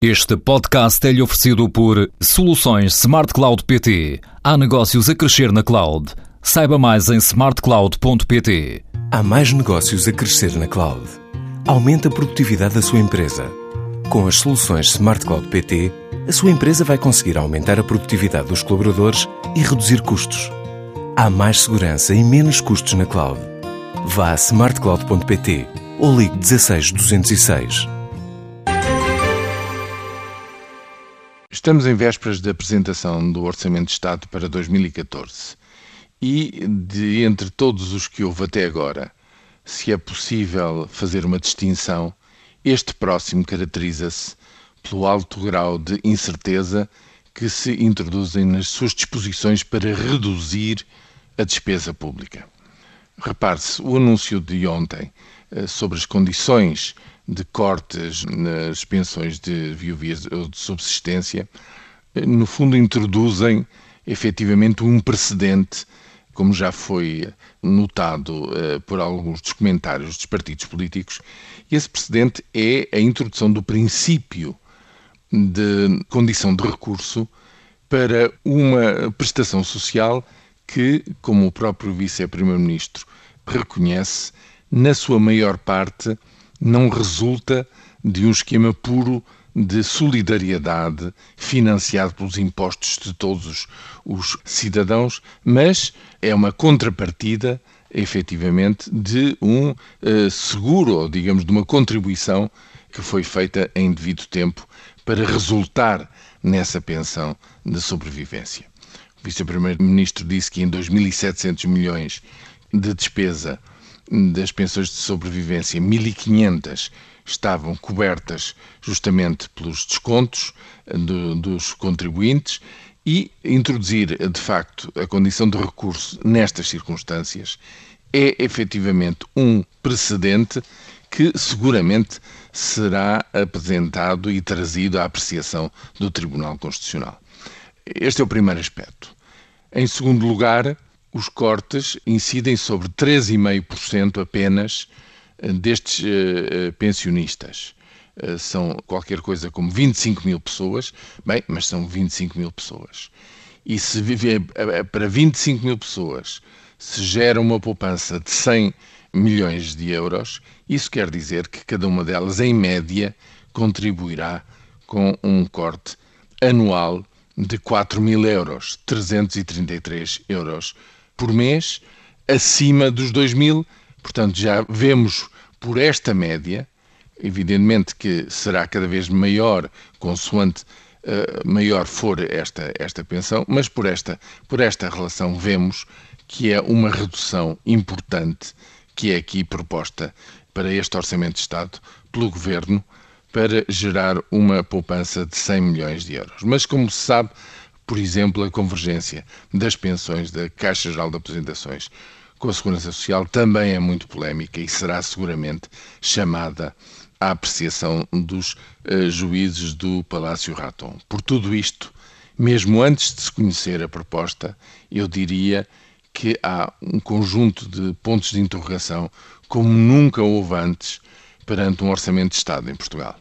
Este podcast é-lhe oferecido por Soluções Smart Cloud PT. Há negócios a crescer na cloud. Saiba mais em smartcloud.pt. Há mais negócios a crescer na cloud. Aumente a produtividade da sua empresa. Com as soluções Smart Cloud PT, a sua empresa vai conseguir aumentar a produtividade dos colaboradores e reduzir custos. Há mais segurança e menos custos na cloud. Vá a smartcloud.pt ou ligue 16 206. Estamos em vésperas da apresentação do Orçamento de Estado para 2014 e, de entre todos os que houve até agora, se é possível fazer uma distinção, este próximo caracteriza-se pelo alto grau de incerteza que se introduzem nas suas disposições para reduzir a despesa pública. Repare-se, o anúncio de ontem eh, sobre as condições de cortes nas pensões de viuvias ou de subsistência, eh, no fundo introduzem efetivamente um precedente, como já foi notado eh, por alguns dos comentários dos partidos políticos, e esse precedente é a introdução do princípio de condição de recurso para uma prestação social que, como o próprio vice-primeiro-ministro reconhece, na sua maior parte não resulta de um esquema puro de solidariedade financiado pelos impostos de todos os cidadãos, mas é uma contrapartida, efetivamente, de um uh, seguro, ou digamos, de uma contribuição que foi feita em devido tempo para resultar nessa pensão de sobrevivência. O vice-primeiro-ministro disse que em 2.700 milhões de despesa das pensões de sobrevivência, 1.500 estavam cobertas justamente pelos descontos do, dos contribuintes e introduzir, de facto, a condição de recurso nestas circunstâncias é efetivamente um precedente que seguramente será apresentado e trazido à apreciação do Tribunal Constitucional. Este é o primeiro aspecto. Em segundo lugar, os cortes incidem sobre 3,5% apenas eh, destes uh, pensionistas. Uh, são qualquer coisa como 25 mil pessoas, bem, mas são 25 mil pessoas. E se viver para 25 mil pessoas se gera uma poupança de 100 milhões de euros, isso quer dizer que cada uma delas, em média, contribuirá com um corte anual de 4 mil euros, 333 euros por mês, acima dos 2 mil. Portanto, já vemos por esta média, evidentemente que será cada vez maior consoante uh, maior for esta, esta pensão, mas por esta, por esta relação vemos que é uma redução importante que é aqui proposta para este Orçamento de Estado pelo Governo para gerar uma poupança de 100 milhões de euros. Mas, como se sabe, por exemplo, a convergência das pensões da Caixa Geral de Apresentações com a Segurança Social também é muito polémica e será seguramente chamada à apreciação dos uh, juízes do Palácio Raton. Por tudo isto, mesmo antes de se conhecer a proposta, eu diria que há um conjunto de pontos de interrogação como nunca houve antes perante um orçamento de Estado em Portugal.